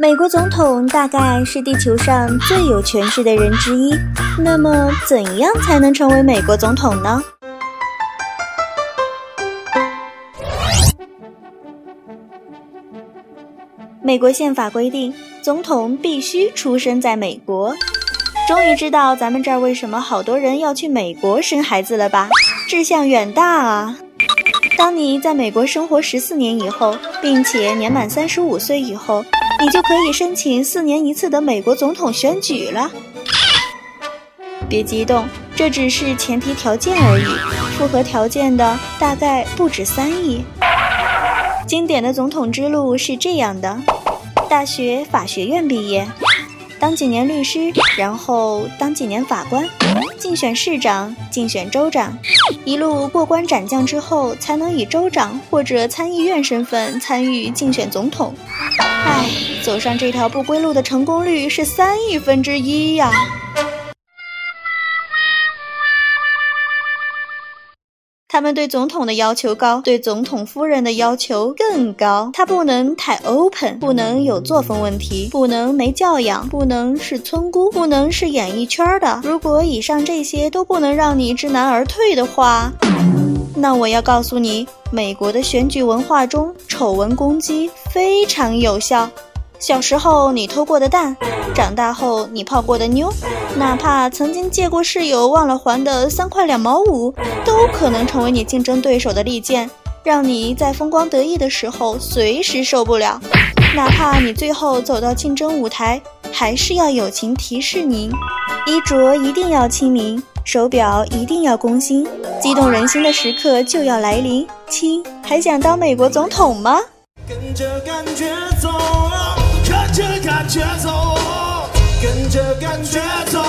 美国总统大概是地球上最有权势的人之一。那么，怎样才能成为美国总统呢？美国宪法规定，总统必须出生在美国。终于知道咱们这儿为什么好多人要去美国生孩子了吧？志向远大啊！当你在美国生活十四年以后，并且年满三十五岁以后。你就可以申请四年一次的美国总统选举了。别激动，这只是前提条件而已，符合条件的大概不止三亿。经典的总统之路是这样的：大学法学院毕业。当几年律师，然后当几年法官，竞选市长，竞选州长，一路过关斩将之后，才能以州长或者参议院身份参与竞选总统。唉，走上这条不归路的成功率是三亿分之一呀。他们对总统的要求高，对总统夫人的要求更高。他不能太 open，不能有作风问题，不能没教养，不能是村姑，不能是演艺圈的。如果以上这些都不能让你知难而退的话，那我要告诉你，美国的选举文化中，丑闻攻击非常有效。小时候你偷过的蛋，长大后你泡过的妞，哪怕曾经借过室友忘了还的三块两毛五，都可能成为你竞争对手的利剑，让你在风光得意的时候随时受不了。哪怕你最后走到竞争舞台，还是要友情提示您：衣着一定要亲民，手表一定要工新，激动人心的时刻就要来临。亲，还想当美国总统吗？跟着感觉走。跟跟着感觉走，跟着感觉走，